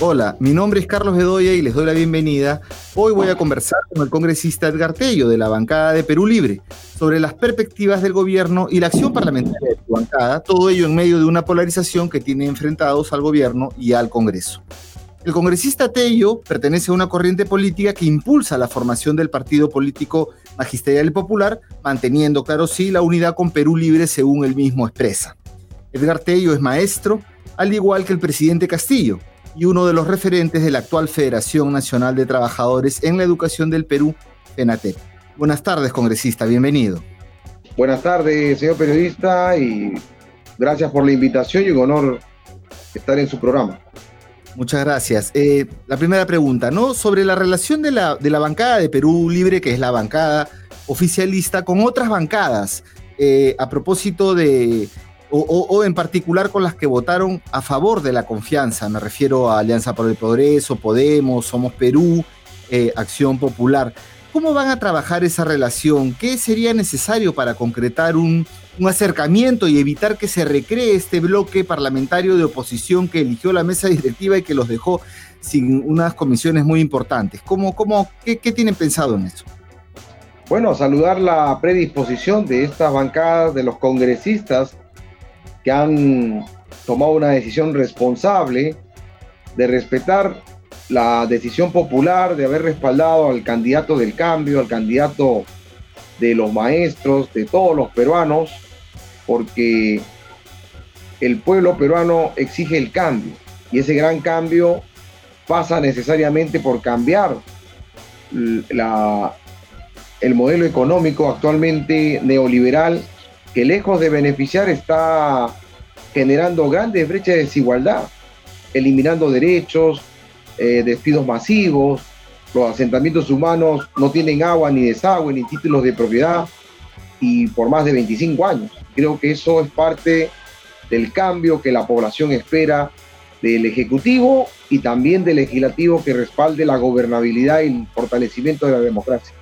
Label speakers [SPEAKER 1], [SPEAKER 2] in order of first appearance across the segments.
[SPEAKER 1] Hola, mi nombre es Carlos Bedoya y les doy la bienvenida. Hoy voy a conversar con el congresista Edgar Tello de la bancada de Perú Libre sobre las perspectivas del gobierno y la acción parlamentaria de su bancada, todo ello en medio de una polarización que tiene enfrentados al gobierno y al Congreso. El congresista Tello pertenece a una corriente política que impulsa la formación del partido político magisterial popular, manteniendo, claro sí, la unidad con Perú Libre según él mismo expresa. Edgar Tello es maestro, al igual que el presidente Castillo, y uno de los referentes de la actual Federación Nacional de Trabajadores en la Educación del Perú, FENATEP. Buenas tardes, congresista, bienvenido.
[SPEAKER 2] Buenas tardes, señor periodista, y gracias por la invitación y un honor estar en su programa.
[SPEAKER 1] Muchas gracias. Eh, la primera pregunta, ¿no? Sobre la relación de la, de la bancada de Perú Libre, que es la bancada oficialista, con otras bancadas, eh, a propósito de o, en particular con las que votaron a favor de la confianza. Me refiero a Alianza por el Progreso, Podemos, Somos Perú, eh, Acción Popular. ¿Cómo van a trabajar esa relación? ¿Qué sería necesario para concretar un, acercamiento y evitar que se recree este bloque parlamentario de oposición que eligió la mesa directiva y que los dejó sin unas comisiones muy importantes? ¿Cómo, cómo, qué, qué tienen pensado en eso?
[SPEAKER 2] Bueno, saludar la predisposición de estas bancadas, de los congresistas que han tomado una decisión responsable de respetar la decisión popular, de haber respaldado al candidato del cambio, al candidato de los maestros, de todos los peruanos, porque el pueblo peruano exige el cambio y ese gran cambio pasa necesariamente por cambiar la, el modelo económico actualmente neoliberal que lejos de beneficiar está generando grandes brechas de desigualdad, eliminando derechos, eh, despidos masivos, los asentamientos humanos no tienen agua ni desagüe ni títulos de propiedad y por más de 25 años. Creo que eso es parte del cambio que la población espera del Ejecutivo y también del Legislativo que respalde la gobernabilidad y el fortalecimiento de la democracia.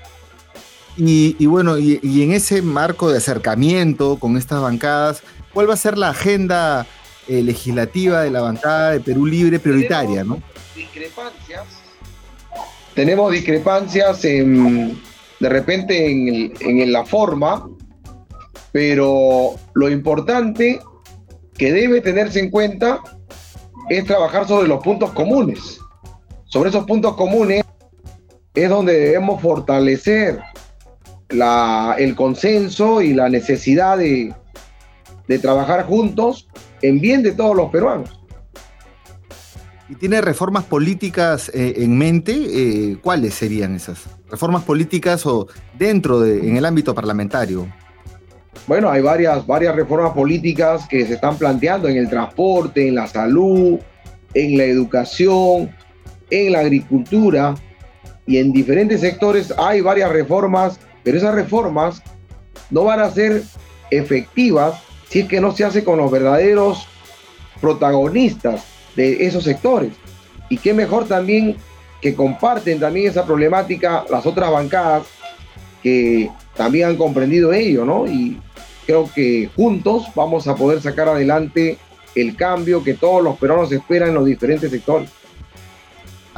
[SPEAKER 1] Y, bueno, y, en ese marco de acercamiento con estas bancadas, ¿cuál va a ser la agenda eh, legislativa de la bancada de Perú Libre prioritaria? Tenemos
[SPEAKER 2] discrepancias. Tenemos discrepancias en, de repente en, en la forma, pero lo importante que debe tenerse en cuenta es trabajar sobre los puntos comunes. Sobre esos puntos comunes es donde debemos fortalecer el consenso y la necesidad de, trabajar juntos en bien de todos los peruanos.
[SPEAKER 1] ¿Y tiene reformas políticas eh, en mente? Eh, ¿Cuáles serían esas? ¿Reformas políticas o dentro de, en el ámbito parlamentario?
[SPEAKER 2] Bueno, hay varias, varias reformas políticas que se están planteando en el transporte, en la salud, en la educación, en la agricultura y en diferentes sectores hay varias reformas pero esas reformas no van a ser efectivas si es que no se hace con los verdaderos protagonistas de esos sectores. Y qué mejor también que comparten también esa problemática las otras bancadas que también han comprendido ello, ¿no? Y creo que juntos vamos a poder sacar adelante el cambio que todos los peruanos esperan en los diferentes sectores.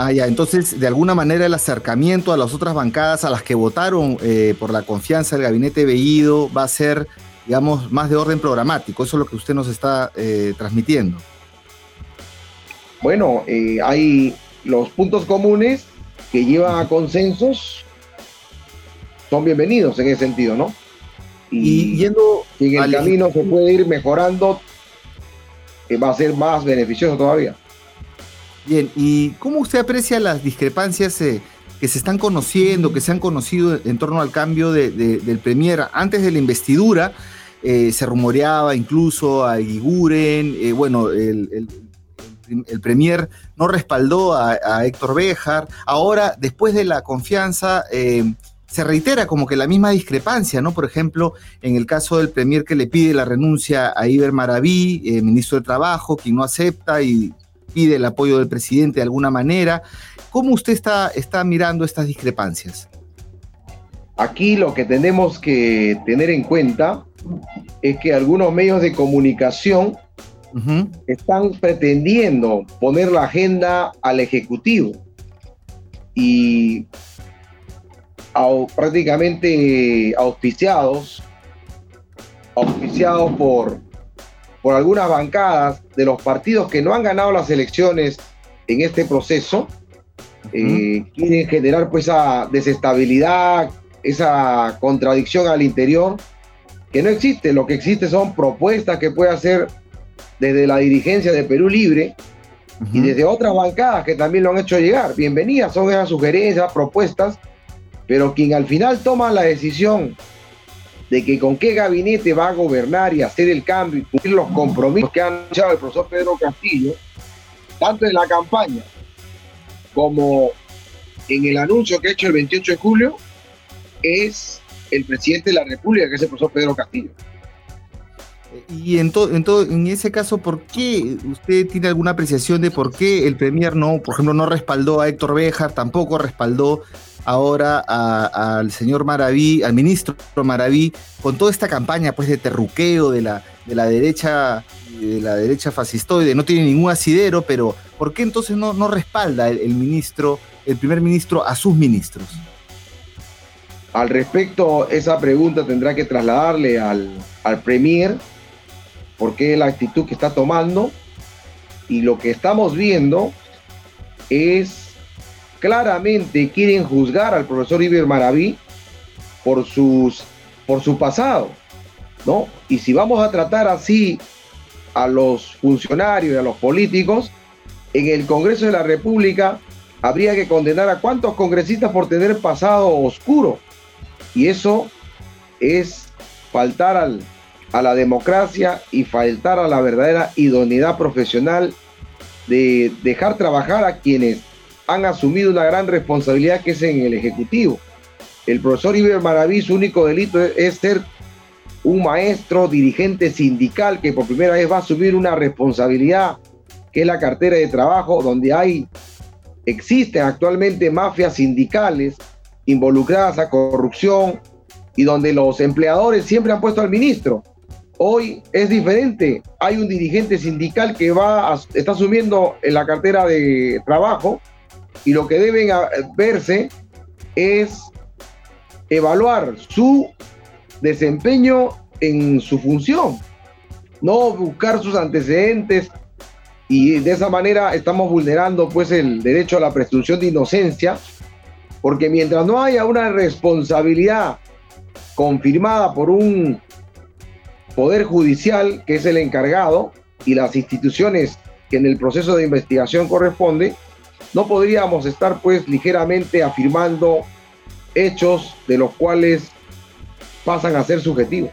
[SPEAKER 1] Ah, ya, entonces de alguna manera el acercamiento a las otras bancadas a las que votaron eh, por la confianza del gabinete Bellido va a ser, digamos, más de orden programático. Eso es lo que usted nos está eh, transmitiendo.
[SPEAKER 2] Bueno, eh, hay los puntos comunes que llevan a consensos, son bienvenidos en ese sentido, ¿no? Y, yendo en el camino se puede ir mejorando, va a ser más beneficioso todavía.
[SPEAKER 1] Bien, ¿y cómo usted aprecia las discrepancias eh, que se están conociendo, que se han conocido en torno al cambio del Premier? Antes de la investidura eh, se rumoreaba incluso a Guiguren, eh, bueno, el, Premier no respaldó a, Héctor Béjar. Ahora, después de la confianza, se reitera como que la misma discrepancia, ¿no? Por ejemplo, en el caso del Premier que le pide la renuncia a Iber Maraví, ministro de Trabajo, quien no acepta y pide el apoyo del presidente de alguna manera. ¿Cómo usted está, está mirando estas discrepancias?
[SPEAKER 2] Aquí lo que tenemos que tener en cuenta es que algunos medios de comunicación están pretendiendo poner la agenda al Ejecutivo y prácticamente auspiciados, auspiciados por, por algunas bancadas de los partidos que no han ganado las elecciones en este proceso, eh, quieren generar pues esa desestabilidad, esa contradicción al interior, que no existe, lo que existe son propuestas que puede hacer desde la dirigencia de Perú Libre y desde otras bancadas que también lo han hecho llegar. Bienvenidas son esas sugerencias, propuestas, pero quien al final toma la decisión de que con qué gabinete va a gobernar y hacer el cambio y cumplir los compromisos que ha anunciado el profesor Pedro Castillo, tanto en la campaña como en el anuncio que ha hecho el 28 de julio, es el presidente de la República, que es el profesor Pedro Castillo.
[SPEAKER 1] Y en, todo, en, todo, en ese caso, ¿por qué usted tiene alguna apreciación de por qué el Premier no, por ejemplo, no respaldó a Héctor Béjar, tampoco respaldó ahora al señor Maraví, al ministro Maraví, con toda esta campaña pues de terruqueo de la, de la derecha de la derecha fascistoide, no tiene ningún asidero, pero ¿por qué entonces no, no respalda el, ministro, el primer ministro a sus ministros?
[SPEAKER 2] Al respecto, esa pregunta tendrá que trasladarle al, al Premier, porque la actitud que está tomando, y lo que estamos viendo es claramente quieren juzgar al profesor Iber Maraví por, sus, por su pasado, ¿no? Y si vamos a tratar así a los funcionarios y a los políticos, en el Congreso de la República habría que condenar a cuántos congresistas por tener pasado oscuro. Y eso es faltar al, a la democracia y faltar a la verdadera idoneidad profesional de dejar trabajar a quienes han asumido una gran responsabilidad que es en el Ejecutivo. El profesor Iber Maraví, su único delito es, ser un maestro dirigente sindical que por primera vez va a asumir una responsabilidad que es la cartera de trabajo, donde hay, existen actualmente mafias sindicales involucradas a corrupción y donde los empleadores siempre han puesto al ministro. Hoy es diferente. Hay un dirigente sindical que va está asumiendo en la cartera de trabajo y lo que deben verse es evaluar su desempeño en su función, no buscar sus antecedentes. Y de esa manera estamos vulnerando pues el derecho a la presunción de inocencia, porque mientras no haya una responsabilidad confirmada por un poder judicial que es el encargado y las instituciones que en el proceso de investigación corresponde, no podríamos estar pues ligeramente afirmando hechos de los cuales pasan a ser subjetivos.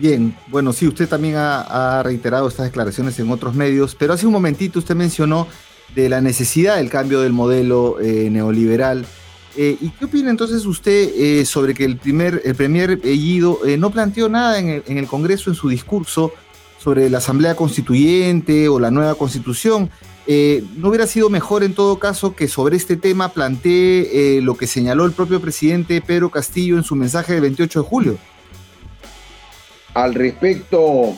[SPEAKER 1] Bien, bueno, sí, usted también ha, reiterado estas declaraciones en otros medios, pero hace un momentito usted mencionó de la necesidad del cambio del modelo eh, neoliberal. Eh, ¿Y qué opina entonces usted eh, sobre que el primer, el premier Bellido no planteó nada en el, en el Congreso en su discurso sobre la Asamblea Constituyente o la nueva Constitución? Eh, ¿No hubiera sido mejor en todo caso que sobre este tema plantee eh, lo que señaló el propio presidente Pedro Castillo en su mensaje del 28 de julio?
[SPEAKER 2] Al respecto,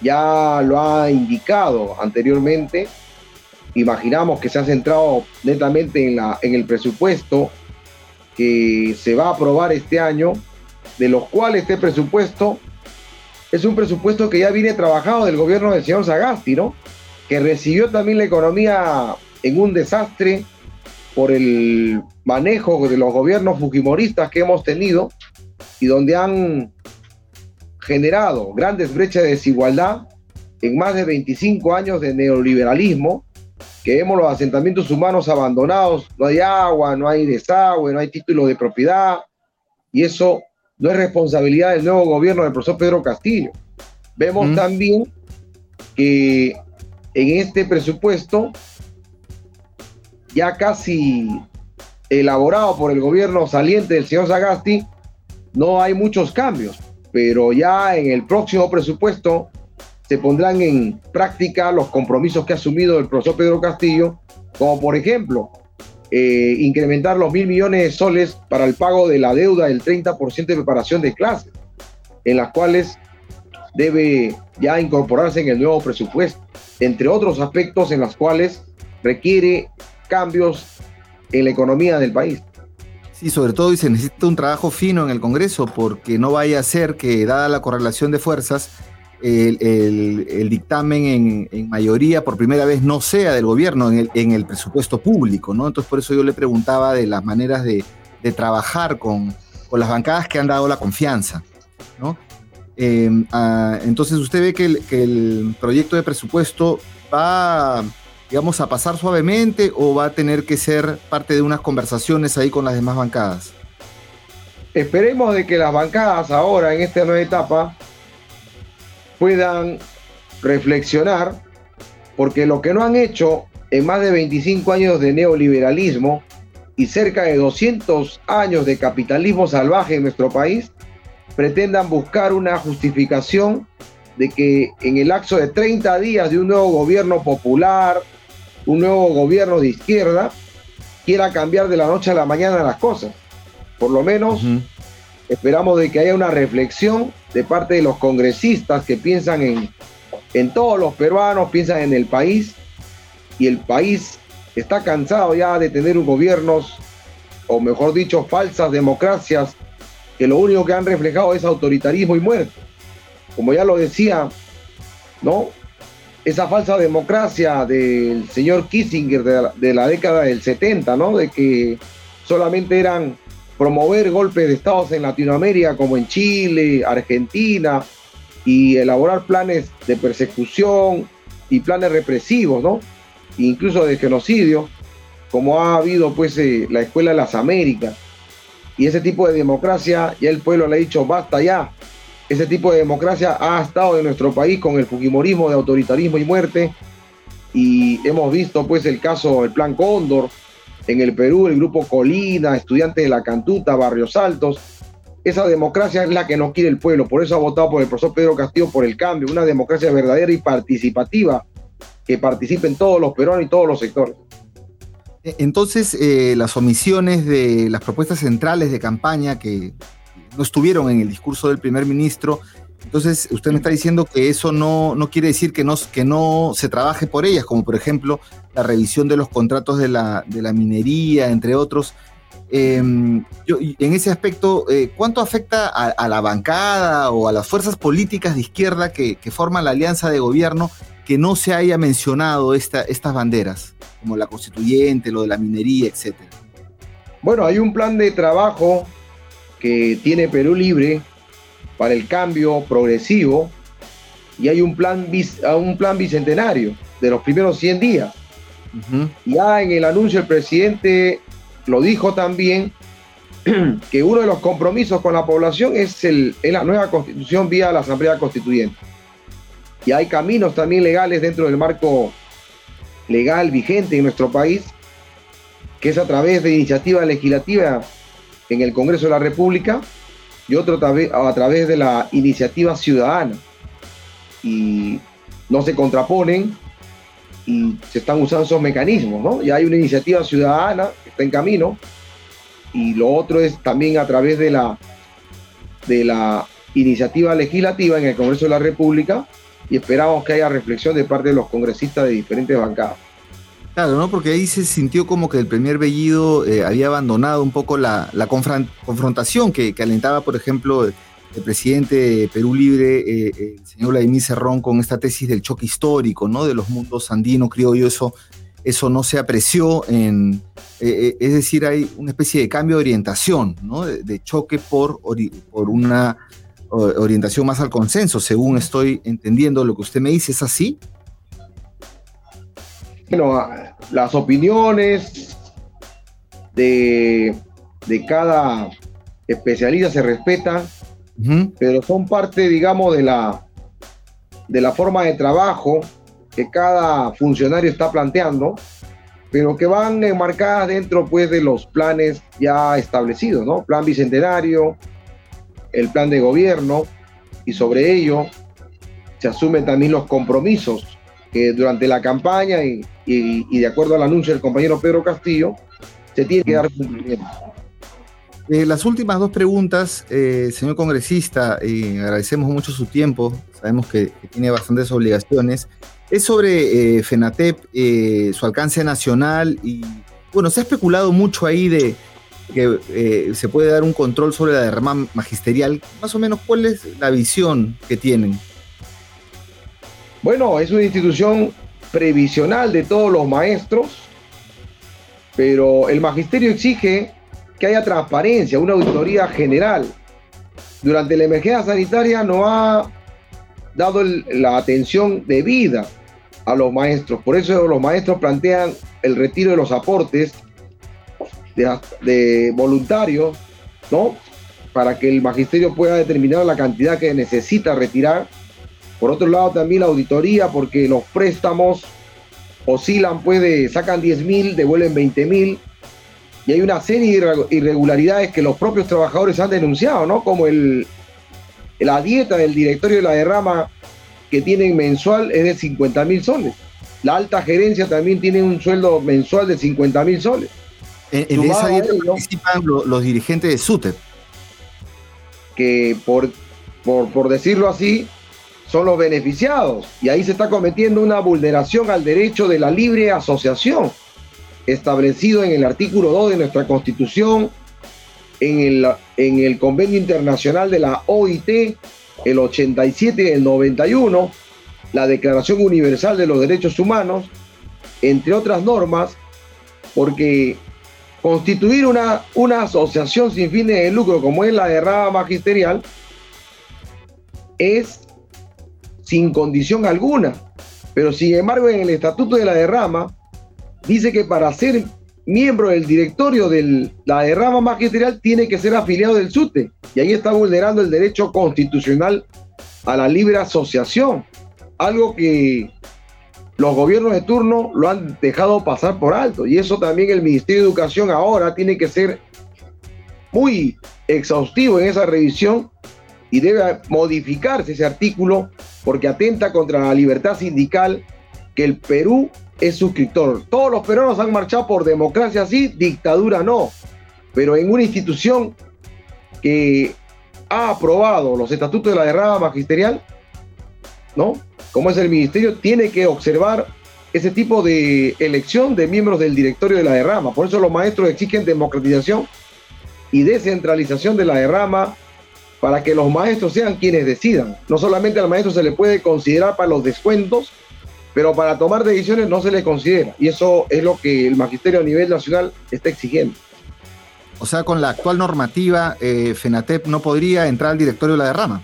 [SPEAKER 2] ya lo ha indicado anteriormente. Imaginamos que se ha centrado netamente en, la, en el presupuesto que se va a aprobar este año, de los cuales este presupuesto es un presupuesto que ya viene trabajado del gobierno del señor Sagasti, ¿no? que recibió también la economía en un desastre por el manejo de los gobiernos fujimoristas que hemos tenido y donde han generado grandes brechas de desigualdad en más de 25 años de neoliberalismo, que vemos los asentamientos humanos abandonados, no hay agua, no hay desagüe, no hay título de propiedad, y eso no es responsabilidad del nuevo gobierno del profesor Pedro Castillo. Vemos también que en este presupuesto, ya casi elaborado por el gobierno saliente del señor Sagasti, no hay muchos cambios, pero ya en el próximo presupuesto se pondrán en práctica los compromisos que ha asumido el profesor Pedro Castillo, como por ejemplo eh, incrementar los mil millones de soles para el pago de la deuda del 30% de preparación de clases, en las cuales debe ya incorporarse en el nuevo presupuesto, entre otros aspectos en los cuales requiere cambios en la economía del país.
[SPEAKER 1] Sí, sobre todo y se necesita un trabajo fino en el Congreso porque no vaya a ser que, dada la correlación de fuerzas, el, dictamen en, mayoría por primera vez no sea del gobierno en el, presupuesto público, ¿no? Entonces por eso yo le preguntaba de las maneras de, trabajar con, las bancadas que han dado la confianza, ¿no? Em, ah, entonces usted ve que el, proyecto de presupuesto va, digamos, a pasar suavemente o va a tener que ser parte de unas conversaciones ahí con las demás bancadas.
[SPEAKER 2] Esperemos de que las bancadas ahora en esta nueva etapa puedan reflexionar, porque lo que no han hecho en más de 25 años de neoliberalismo y cerca de 200 años de capitalismo salvaje en nuestro país, pretendan buscar una justificación de que en el lapso de 30 días de un nuevo gobierno popular, un nuevo gobierno de izquierda, quiera cambiar de la noche a la mañana las cosas. Por lo menos esperamos de que haya una reflexión de parte de los congresistas que piensan en, en todos los peruanos, piensan en el país, y el país está cansado ya de tener gobiernos, o mejor dicho, falsas democracias que lo único que han reflejado es autoritarismo y muerte. Como ya lo decía, ¿no? Esa falsa democracia del señor Kissinger de la, década del 70, ¿no? De que solamente eran promover golpes de estados en Latinoamérica como en Chile, Argentina, y elaborar planes de persecución y planes represivos, ¿no? Incluso de genocidio, como ha habido pues eh, la Escuela de las Américas y ese tipo de democracia, ya el pueblo le ha dicho, basta ya. Ese tipo de democracia ha estado en nuestro país con el fujimorismo de autoritarismo y muerte. Y hemos visto pues el caso, el plan Cóndor, en el Perú, el grupo Colina, estudiantes de la Cantuta, Barrios Altos. Esa democracia es la que no quiere el pueblo, por eso ha votado por el profesor Pedro Castillo por el cambio, una democracia verdadera y participativa que participen todos los peruanos y todos los sectores.
[SPEAKER 1] E, entonces, eh, las omisiones de las propuestas centrales de campaña que no estuvieron en el discurso del primer ministro, entonces usted me está diciendo que eso no, no quiere decir que no, que no se trabaje por ellas, como por ejemplo la revisión de los contratos de la, de la minería, entre otros. Em, en ese aspecto, eh, ¿cuánto afecta a, la bancada o a las fuerzas políticas de izquierda que, que forman la alianza de gobierno que no se haya mencionado esta, estas banderas, como la constituyente, lo de la minería, etcétera?
[SPEAKER 2] Bueno, hay un plan de trabajo que tiene Perú Libre para el cambio progresivo y hay un plan, un plan bicentenario de los primeros 100 días. Ya en el anuncio el presidente lo dijo también que uno de los compromisos con la población es, el, es la nueva constitución vía la Asamblea Constituyente y hay caminos también legales dentro del marco legal vigente en nuestro país, que es a través de iniciativa legislativa en el Congreso de la República y otro a través de la iniciativa ciudadana. Y no se contraponen y se están usando esos mecanismos, ¿no? Ya hay una iniciativa ciudadana que está en camino y lo otro es también a través de la, de la iniciativa legislativa en el Congreso de la República y esperamos que haya reflexión de parte de los congresistas de diferentes bancadas.
[SPEAKER 1] Claro, ¿no? Porque ahí se sintió como que el primer Bellido eh, había abandonado un poco la, confrontación que, alentaba, por ejemplo, el, presidente de Perú Libre, eh, el señor Vladimir Cerrón, con esta tesis del choque histórico, ¿no? De los mundos andino, criollo, eso, eso no se apreció en... Eh, es decir, hay una especie de cambio de orientación, ¿no? De, choque por, por una orientación más al consenso, según estoy entendiendo lo que usted me dice, ¿es así?
[SPEAKER 2] Bueno, las opiniones de, cada especialista se respetan, pero son parte, digamos, de la, de la forma de trabajo que cada funcionario está planteando, pero que van enmarcadas dentro pues de los planes ya establecidos, ¿no? Plan bicentenario, el plan de gobierno y sobre ello se asumen también los compromisos que durante la campaña y, de acuerdo al anuncio del compañero Pedro Castillo se tiene que dar cumplimiento.
[SPEAKER 1] Eh, las últimas dos preguntas, eh, señor congresista, y agradecemos mucho su tiempo, sabemos que, tiene bastantes obligaciones, es sobre FENATEP, su alcance nacional y, bueno, se ha especulado mucho ahí de que se puede dar un control sobre la derrama magisterial. Más o menos, ¿cuál es la visión que tienen?
[SPEAKER 2] Bueno, es una institución previsional de todos los maestros, pero el magisterio exige que haya transparencia, una auditoría general. Durante la emergencia sanitaria no ha dado la atención debida a los maestros. Por eso los maestros plantean el retiro de los aportes de, de voluntarios, ¿no? Para que el magisterio pueda determinar la cantidad que necesita retirar. Por otro lado, también la auditoría, porque los préstamos oscilan, pues, sacan 10 mil, devuelven 20 mil y hay una serie de irregularidades que los propios trabajadores han denunciado, ¿no? Como el, la dieta del directorio de la derrama que tienen mensual es de 50 mil soles. La alta gerencia también tiene un sueldo mensual de 50 mil soles.
[SPEAKER 1] En, esa dieta participan los, dirigentes de SUTEP.
[SPEAKER 2] Que por, por, por decirlo así, son los beneficiados. Y ahí se está cometiendo una vulneración al derecho de la libre asociación establecido en el artículo 2 de nuestra Constitución, en el, en el Convenio Internacional de la OIT, el 87 y el 91, la Declaración Universal de los Derechos Humanos, entre otras normas, porque constituir una, una asociación sin fines de lucro como es la de Magisterial es sin condición alguna. Pero sin embargo en el Estatuto de la Derrama dice que para ser miembro del directorio de la derrama magisterial tiene que ser afiliado del SUTE. Y ahí está vulnerando el derecho constitucional a la libre asociación. Algo que los gobiernos de turno lo han dejado pasar por alto. Y eso también el Ministerio de Educación ahora tiene que ser muy exhaustivo en esa revisión y debe modificarse ese artículo porque atenta contra la libertad sindical que el Perú es suscriptor. Todos los peruanos han marchado por democracia, sí, dictadura no. Pero en una institución que ha aprobado los estatutos de la derrama magisterial, ¿no? Como es el ministerio, tiene que observar ese tipo de elección de miembros del directorio de la derrama. Por eso los maestros exigen democratización y descentralización de la derrama para que los maestros sean quienes decidan. No solamente al maestro se le puede considerar para los descuentos, pero para tomar decisiones no se le considera. Y eso es lo que el magisterio a nivel nacional está exigiendo.
[SPEAKER 1] O sea, con la actual normativa, eh, FENATEP no podría entrar al directorio de la derrama.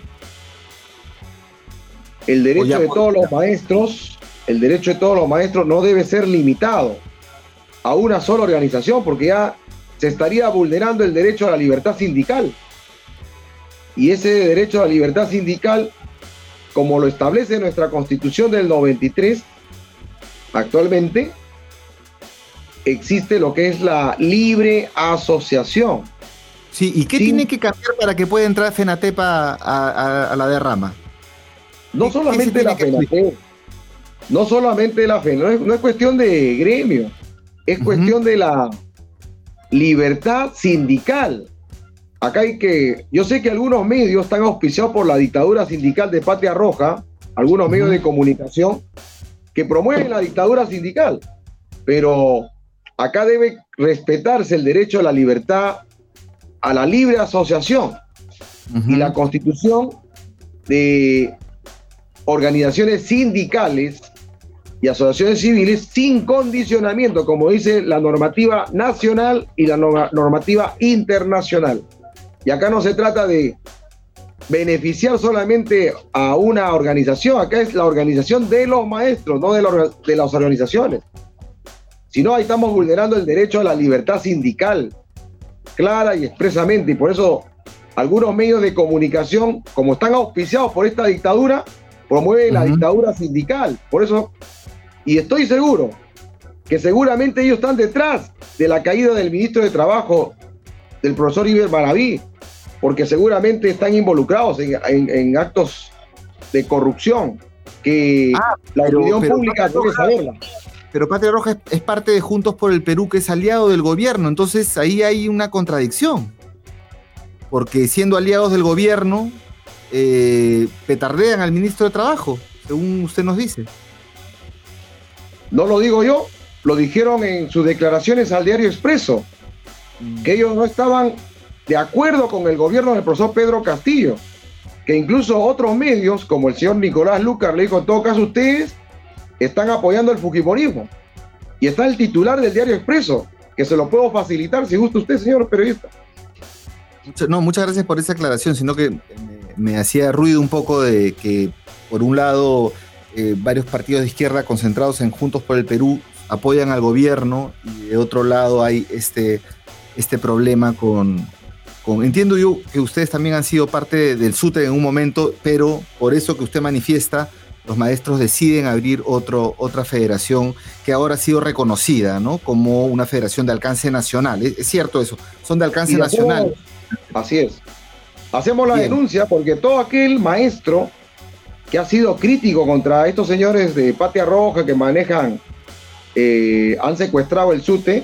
[SPEAKER 2] El derecho de todos los maestros, el derecho de todos los maestros no debe ser limitado a una sola organización, porque ya se estaría vulnerando el derecho a la libertad sindical. Y ese derecho a la libertad sindical como lo establece nuestra constitución del 93, actualmente existe lo que es la libre asociación.
[SPEAKER 1] Sí, ¿y qué tiene que cambiar para que pueda entrar FENATEPA a, la derrama?
[SPEAKER 2] No solamente la FENATEP, no solamente la FENATEP, no es, no es cuestión de gremio, es cuestión de la libertad sindical. Acá hay que, yo sé que algunos medios están auspiciados por la dictadura sindical de Patria Roja, algunos medios de comunicación que promueven la dictadura sindical, pero acá debe respetarse el derecho a la libertad, a la libre asociación y la constitución de organizaciones sindicales y asociaciones civiles sin condicionamiento, como dice la normativa nacional y la normativa internacional. Y acá no se trata de beneficiar solamente a una organización, acá es la organización de los maestros, no de, de las organizaciones. Si no, ahí estamos vulnerando el derecho a la libertad sindical, clara y expresamente. Y por eso algunos medios de comunicación, como están auspiciados por esta dictadura, promueven la dictadura sindical. Por eso, y estoy seguro que seguramente ellos están detrás de la caída del ministro de Trabajo, del profesor Iber Maraví, porque seguramente están involucrados en, actos de corrupción que ah, la opinión pública debe saberla.
[SPEAKER 1] Pero Patria Roja es, parte de Juntos por el Perú, que es aliado del gobierno, entonces ahí hay una contradicción. porque siendo aliados del gobierno, eh, petardean al ministro de Trabajo, según usted nos dice.
[SPEAKER 2] No lo digo yo, lo dijeron en sus declaraciones al diario Expreso, que ellos no estaban de acuerdo con el gobierno del profesor Pedro Castillo, que incluso otros medios, como el señor Nicolás Lucas, le dijo, en todo caso, ustedes están apoyando el Fujimorismo. Y está el titular del diario Expreso, que se lo puedo facilitar si gusta usted, señor periodista.
[SPEAKER 1] No, muchas gracias por esa aclaración, sino que me, hacía ruido un poco de que, por un lado, eh, varios partidos de izquierda concentrados en Juntos por el Perú apoyan al gobierno y de otro lado hay este, este problema con, con... Entiendo yo que ustedes también han sido parte del SUTE en un momento, pero por eso que usted manifiesta, los maestros deciden abrir otro, otra federación que ahora ha sido reconocida ¿no? como una federación de alcance nacional. Es, cierto eso, son de alcance nacional.
[SPEAKER 2] así es. Hacemos la denuncia porque todo aquel maestro que ha sido crítico contra estos señores de Patia Roja que manejan, eh, han secuestrado el SUTE,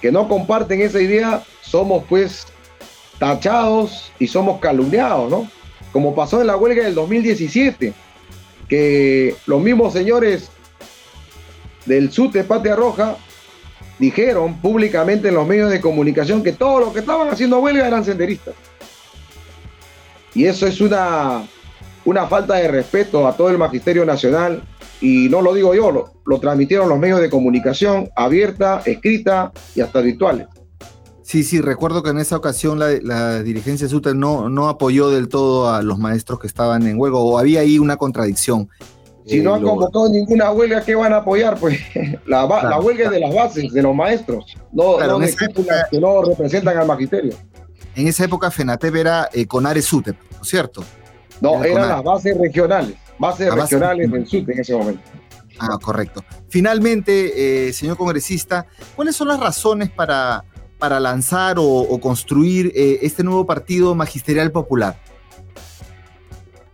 [SPEAKER 2] que no comparten esa idea, somos pues tachados y somos calumniados, ¿no? Como pasó en la huelga del 2017 que los mismos señores del SUTE Patria Roja dijeron públicamente en los medios de comunicación que todos los que estaban haciendo huelga eran senderistas. Y eso es una, una falta de respeto a todo el magisterio nacional. Y no lo digo yo, lo, lo transmitieron los medios de comunicación, abierta, escrita y hasta virtuales.
[SPEAKER 1] Sí, sí, recuerdo que en esa ocasión la, dirigencia SUTE no, no apoyó del todo a los maestros que estaban en huelga, o había ahí una contradicción.
[SPEAKER 2] Si no han convocado ninguna huelga, ¿qué van a apoyar? Pues la, huelga es de las bases, de los maestros, no, de que no representan al magisterio.
[SPEAKER 1] En esa época FENATEP era eh, CONARE SUTE, ¿no es cierto?
[SPEAKER 2] No, eran las bases regionales, bases regionales del SUTE en ese momento.
[SPEAKER 1] Ah, correcto. Finalmente, eh, señor congresista, ¿cuáles son las razones para para lanzar o, construir eh, este nuevo partido magisterial popular?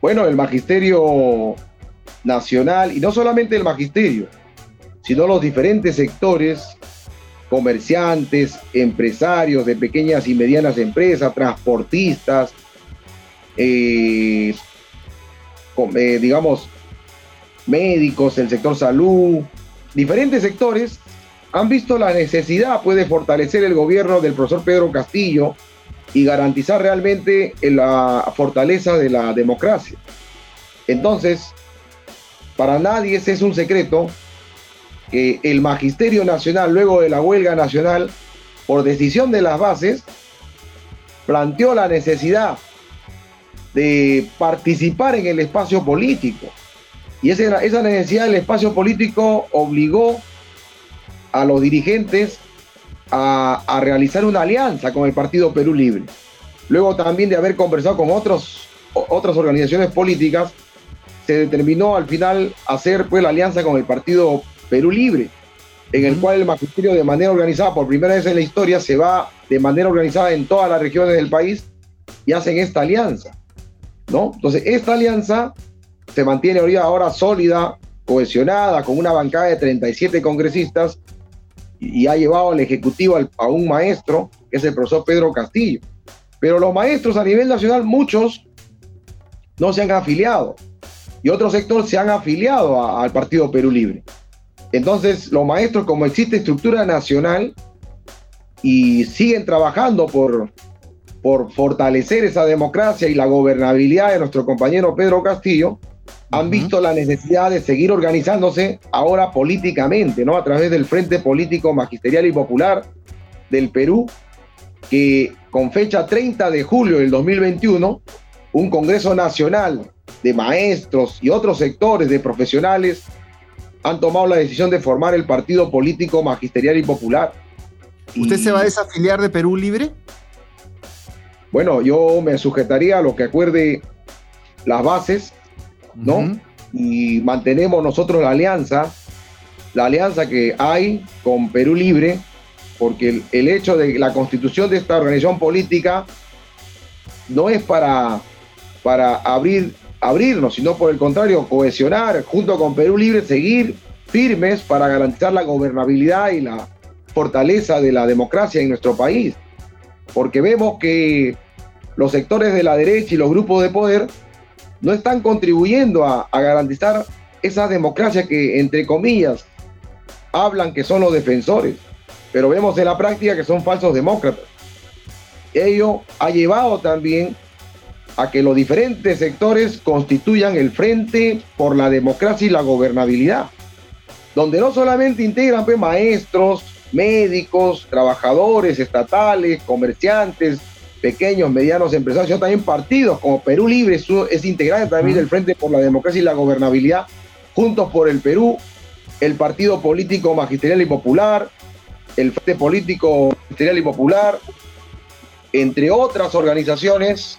[SPEAKER 2] Bueno, el magisterio nacional, y no solamente el magisterio, sino los diferentes sectores, comerciantes, empresarios de pequeñas y medianas empresas, transportistas, eh, eh, digamos, médicos, el sector salud, diferentes sectores han visto la necesidad pues, de fortalecer el gobierno del profesor Pedro Castillo y garantizar realmente la fortaleza de la democracia. Entonces, para nadie es un secreto que el Magisterio Nacional, luego de la huelga nacional, por decisión de las bases, planteó la necesidad de participar en el espacio político. Y esa, esa necesidad del espacio político obligó a los dirigentes a, realizar una alianza con el Partido Perú Libre. Luego también de haber conversado con otros, otras organizaciones políticas, se determinó al final hacer pues, la alianza con el Partido Perú Libre, en el cual el magisterio de manera organizada, por primera vez en la historia, se va de manera organizada en todas las regiones del país y hacen esta alianza. ¿no? Entonces, esta alianza se mantiene ahora sólida, cohesionada, con una bancada de 37 congresistas y ha llevado al Ejecutivo a un maestro, que es el profesor Pedro Castillo. Pero los maestros a nivel nacional, muchos no se han afiliado y otros sectores se han afiliado al Partido Perú Libre. Entonces, los maestros, como existe estructura nacional y siguen trabajando por, por fortalecer esa democracia y la gobernabilidad de nuestro compañero Pedro Castillo, han visto la necesidad de seguir organizándose ahora políticamente, ¿no? A través del Frente Político Magisterial y Popular del Perú, que con fecha 30 de julio del 2021, un Congreso Nacional de maestros y otros sectores de profesionales han tomado la decisión de formar el Partido Político Magisterial y Popular.
[SPEAKER 1] ¿Usted se va a desafiliar de Perú Libre?
[SPEAKER 2] Bueno, yo me sujetaría a lo que acuerde las bases ¿no? Y mantenemos nosotros la alianza, la alianza que hay con Perú Libre, porque el, hecho de la constitución de esta organización política no es para, para abrir, abrirnos, sino por el contrario, cohesionar junto con Perú Libre, seguir firmes para garantizar la gobernabilidad y la fortaleza de la democracia en nuestro país. Porque vemos que los sectores de la derecha y los grupos de poder no están contribuyendo a, garantizar esa democracia que, entre comillas, hablan que son los defensores, pero vemos en la práctica que son falsos demócratas. Ello ha llevado también a que los diferentes sectores constituyan el Frente por la Democracia y la Gobernabilidad, donde no solamente integran pues, maestros, médicos, trabajadores estatales, comerciantes, pequeños, medianos empresarios, sino también partidos como Perú Libre es integrante también del Frente por la Democracia y la Gobernabilidad, Juntos por el Perú, el Partido Político Magisterial y Popular, el Frente Político Magisterial y Popular, entre otras organizaciones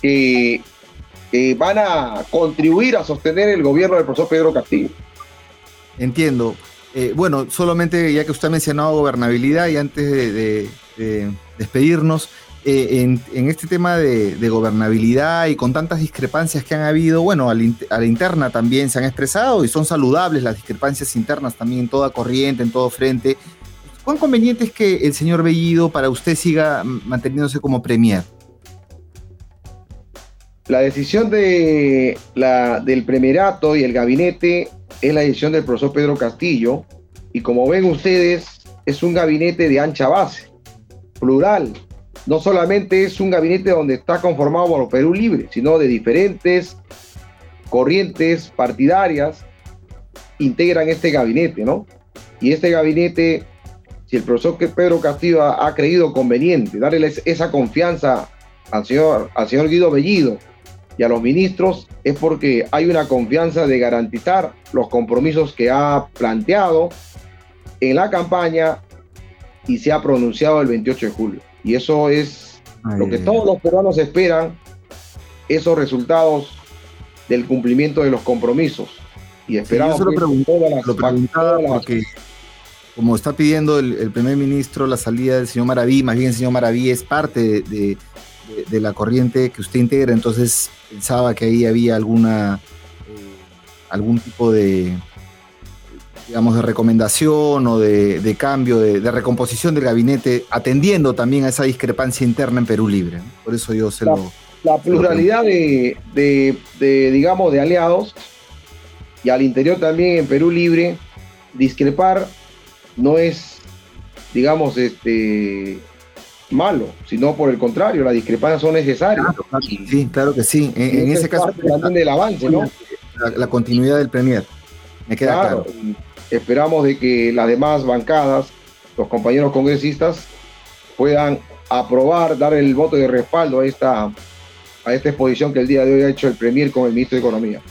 [SPEAKER 2] que, van a contribuir a sostener el gobierno del profesor Pedro Castillo.
[SPEAKER 1] Entiendo. Eh, bueno, solamente ya que usted ha mencionado gobernabilidad y antes de despedirnos, eh, en, este tema de, gobernabilidad y con tantas discrepancias que han habido, bueno, a la, interna también se han expresado y son saludables las discrepancias internas también en toda corriente, en todo frente. ¿Cuán conveniente es que el señor Bellido para usted siga manteniéndose como premier?
[SPEAKER 2] La decisión del premierato y el gabinete es la decisión del profesor Pedro Castillo y como ven ustedes es un gabinete de ancha base, plural, no solamente es un gabinete donde está conformado por Perú Libre, sino de diferentes corrientes partidarias integran este gabinete, ¿no? Y este gabinete, si el profesor Pedro Castillo ha, creído conveniente darle esa confianza al señor, al señor Guido Bellido y a los ministros, es porque hay una confianza de garantizar los compromisos que ha planteado en la campaña y se ha pronunciado el 28 de julio. Y eso es lo que todos los peruanos esperan, esos resultados del cumplimiento de los compromisos. Y esperamos
[SPEAKER 1] lo, preguntaba porque como está pidiendo el, primer ministro la salida del señor Maraví, más bien el señor Maraví es parte de, la corriente que usted integra, entonces pensaba que ahí había alguna eh, algún tipo de, digamos, de recomendación o de, cambio, de, recomposición del gabinete, atendiendo también a esa discrepancia interna en Perú Libre. Por eso yo se lo...
[SPEAKER 2] La pluralidad de, de, digamos, de aliados y al interior también en Perú Libre, discrepar no es, digamos, este malo, sino por el contrario, las discrepancias son necesarias.
[SPEAKER 1] sí, claro que sí. En, ese caso,
[SPEAKER 2] también del avance, ¿no?
[SPEAKER 1] La, continuidad del Premier. Me queda claro.
[SPEAKER 2] Esperamos de que las demás bancadas, los compañeros congresistas, puedan aprobar, dar el voto de respaldo a esta, a esta exposición que el día de hoy ha hecho el Premier con el ministro de Economía.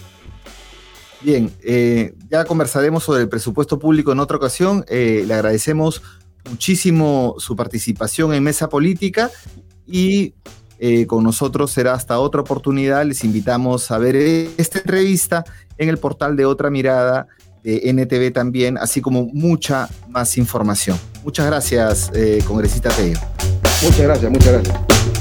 [SPEAKER 1] Bien, eh, ya conversaremos sobre el presupuesto público en otra ocasión. Eh, le agradecemos muchísimo su participación en Mesa Política y eh, con nosotros será hasta otra oportunidad. Les invitamos a ver esta entrevista en el portal de Otra Mirada NTV también, así como mucha más información. Muchas gracias, eh, congresista Tello.
[SPEAKER 2] Muchas gracias, muchas gracias.